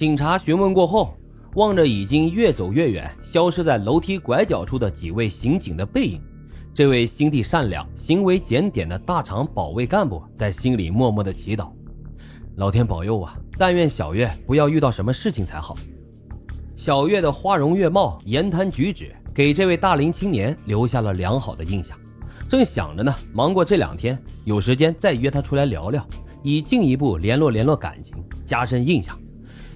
警察询问过后，望着已经越走越远、消失在楼梯拐角处的几位刑警的背影，这位心地善良、行为检点的大厂保卫干部在心里默默的祈祷：老天保佑啊！但愿小月不要遇到什么事情才好。小月的花容月貌、言谈举止，给这位大龄青年留下了良好的印象。正想着呢，忙过这两天，有时间再约他出来聊聊，以进一步联络联络感情，加深印象。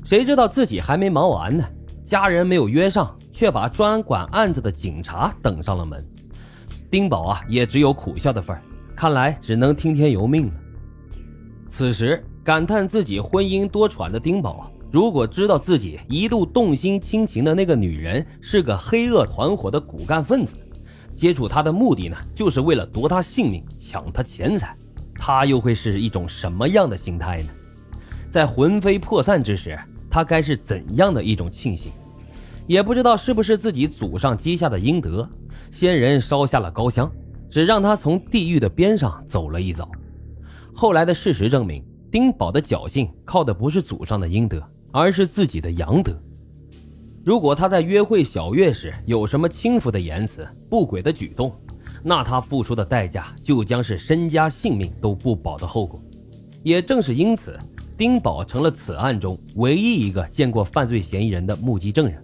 谁知道自己还没忙完呢，家人没有约上，却把专管案子的警察等上了门。丁宝啊，也只有苦笑的份儿，看来只能听天由命了。此时感叹自己婚姻多舛的丁宝，如果知道自己一度动心倾情的那个女人是个黑恶团伙的骨干分子，接触她的目的呢，就是为了夺她性命、抢她钱财，他又会是一种什么样的心态呢？在魂飞魄散之时。他该是怎样的一种庆幸？也不知道是不是自己祖上积下的阴德，仙人烧下了高香，只让他从地狱的边上走了一遭。后来的事实证明，丁宝的侥幸靠的不是祖上的阴德，而是自己的阳德。如果他在约会小月时有什么轻浮的言辞、不轨的举动，那他付出的代价就将是身家性命都不保的后果。也正是因此。丁宝成了此案中唯一一个见过犯罪嫌疑人的目击证人，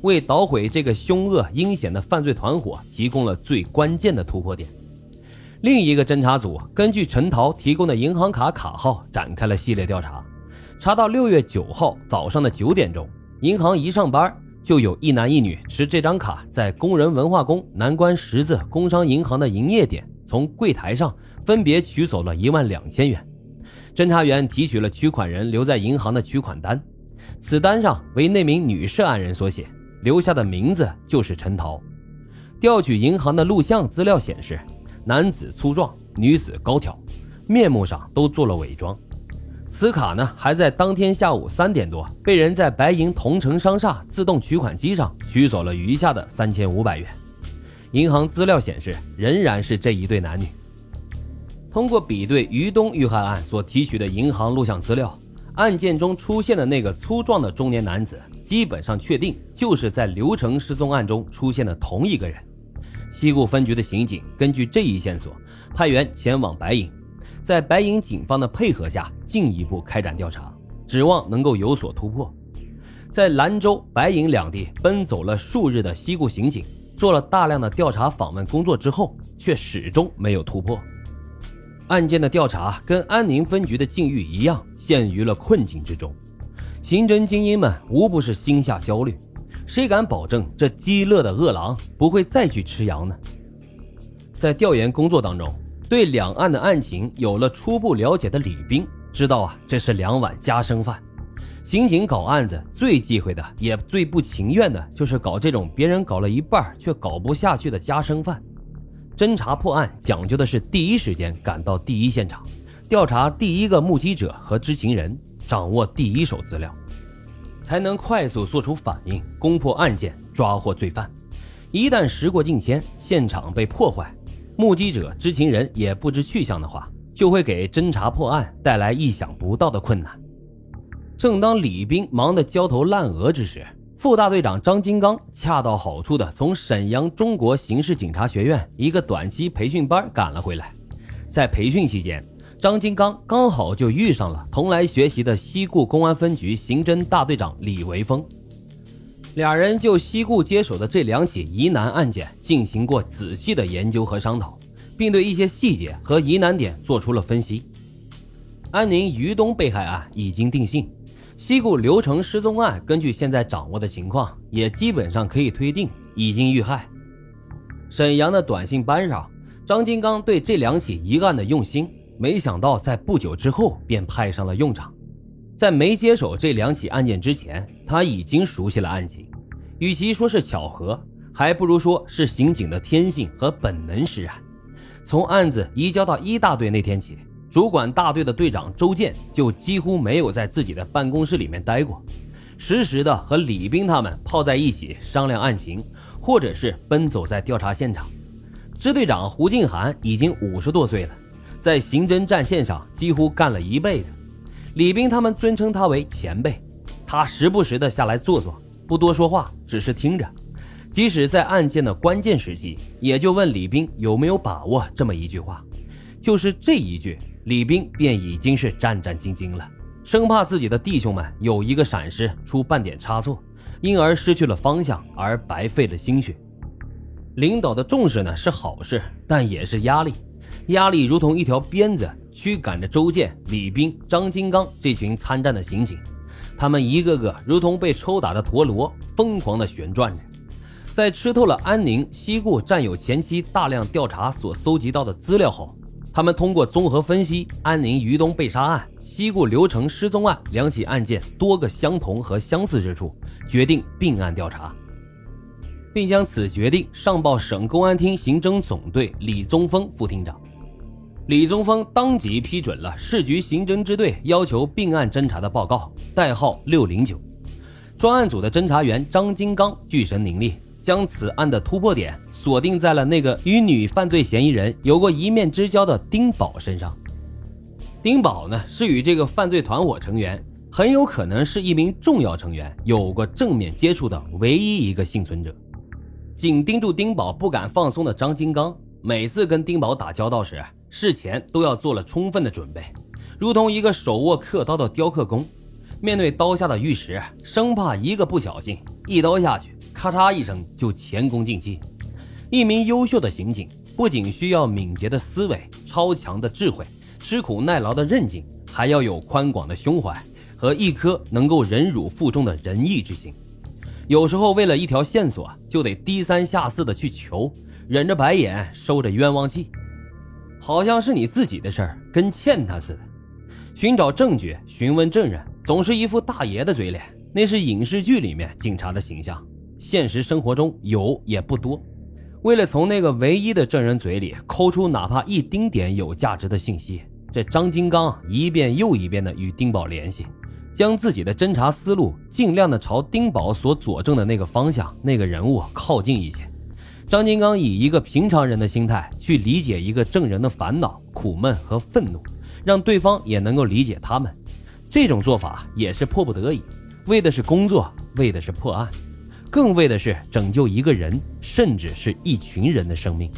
为捣毁这个凶恶阴险的犯罪团伙提供了最关键的突破点。另一个侦查组根据陈桃提供的银行卡卡号展开了系列调查，查到六月九号早上的九点钟，银行一上班就有一男一女持这张卡在工人文化宫南关十字工商银行的营业点从柜台上分别取走了一万两千元。侦查员提取了取款人留在银行的取款单，此单上为那名女涉案人所写，留下的名字就是陈桃。调取银行的录像资料显示，男子粗壮，女子高挑，面目上都做了伪装。此卡呢，还在当天下午三点多被人在白银同城商厦自动取款机上取走了余下的三千五百元。银行资料显示，仍然是这一对男女。通过比对于东遇害案所提取的银行录像资料，案件中出现的那个粗壮的中年男子，基本上确定就是在刘成失踪案中出现的同一个人。西固分局的刑警根据这一线索，派员前往白银，在白银警方的配合下，进一步开展调查，指望能够有所突破。在兰州、白银两地奔走了数日的西固刑警，做了大量的调查访问工作之后，却始终没有突破。案件的调查跟安宁分局的境遇一样，陷于了困境之中。刑侦精英们无不是心下焦虑，谁敢保证这饥饿的饿狼不会再去吃羊呢？在调研工作当中，对两岸的案情有了初步了解的李兵知道啊，这是两碗夹生饭。刑警搞案子最忌讳的，也最不情愿的，就是搞这种别人搞了一半却搞不下去的夹生饭。侦查破案讲究的是第一时间赶到第一现场，调查第一个目击者和知情人，掌握第一手资料，才能快速做出反应，攻破案件，抓获罪犯。一旦时过境迁，现场被破坏，目击者、知情人也不知去向的话，就会给侦查破案带来意想不到的困难。正当李斌忙得焦头烂额之时，副大队长张金刚恰到好处的从沈阳中国刑事警察学院一个短期培训班赶了回来，在培训期间，张金刚刚好就遇上了同来学习的西固公安分局刑侦大队长李维峰，俩人就西固接手的这两起疑难案件进行过仔细的研究和商讨，并对一些细节和疑难点做出了分析。安宁于东被害案已经定性。西固刘成失踪案，根据现在掌握的情况，也基本上可以推定已经遇害。沈阳的短信班上，张金刚对这两起疑案的用心，没想到在不久之后便派上了用场。在没接手这两起案件之前，他已经熟悉了案情。与其说是巧合，还不如说是刑警的天性和本能使然。从案子移交到一大队那天起。主管大队的队长周建就几乎没有在自己的办公室里面待过，时时的和李兵他们泡在一起商量案情，或者是奔走在调查现场。支队长胡静涵已经五十多岁了，在刑侦战线上几乎干了一辈子，李兵他们尊称他为前辈。他时不时的下来坐坐，不多说话，只是听着。即使在案件的关键时期，也就问李斌有没有把握这么一句话。就是这一句，李斌便已经是战战兢兢了，生怕自己的弟兄们有一个闪失出半点差错，因而失去了方向而白费了心血。领导的重视呢是好事，但也是压力。压力如同一条鞭子，驱赶着周建、李斌、张金刚这群参战的刑警，他们一个个如同被抽打的陀螺，疯狂地旋转着。在吃透了安宁、西固战友前期大量调查所搜集到的资料后，他们通过综合分析安宁于东被杀案、西固刘成失踪案两起案件多个相同和相似之处，决定并案调查，并将此决定上报省公安厅刑侦总队李宗峰副厅长。李宗峰当即批准了市局刑侦支队要求并案侦查的报告，代号六零九。专案组的侦查员张金刚聚神凝力，将此案的突破点锁定在了那个与女犯罪嫌疑人有过一面之交的丁宝身上。丁宝呢，是与这个犯罪团伙成员，很有可能是一名重要成员，有过正面接触的唯一一个幸存者。紧盯住丁宝不敢放松的张金刚，每次跟丁宝打交道时，事前都要做了充分的准备，如同一个手握刻刀的雕刻工，面对刀下的玉石，生怕一个不小心，一刀下去，咔嚓一声就前功尽弃。一名优秀的刑警不仅需要敏捷的思维、超强的智慧、吃苦耐劳的韧劲，还要有宽广的胸怀和一颗能够忍辱负重的仁义之心。有时候为了一条线索，就得低三下四的去求，忍着白眼，收着冤枉气。好像是你自己的事儿，跟欠他似的。寻找证据、询问证人，总是一副大爷的嘴脸，那是影视剧里面警察的形象，现实生活中有也不多。为了从那个唯一的证人嘴里抠出哪怕一丁点有价值的信息，这张金刚一遍又一遍的与丁宝联系，将自己的侦查思路尽量的朝丁宝所佐证的那个方向、那个人物靠近一些。张金刚以一个平常人的心态去理解一个证人的烦恼、苦闷和愤怒，让对方也能够理解他们。这种做法也是迫不得已，为的是工作，为的是破案，更为的是拯救一个人，甚至是一群人的生命。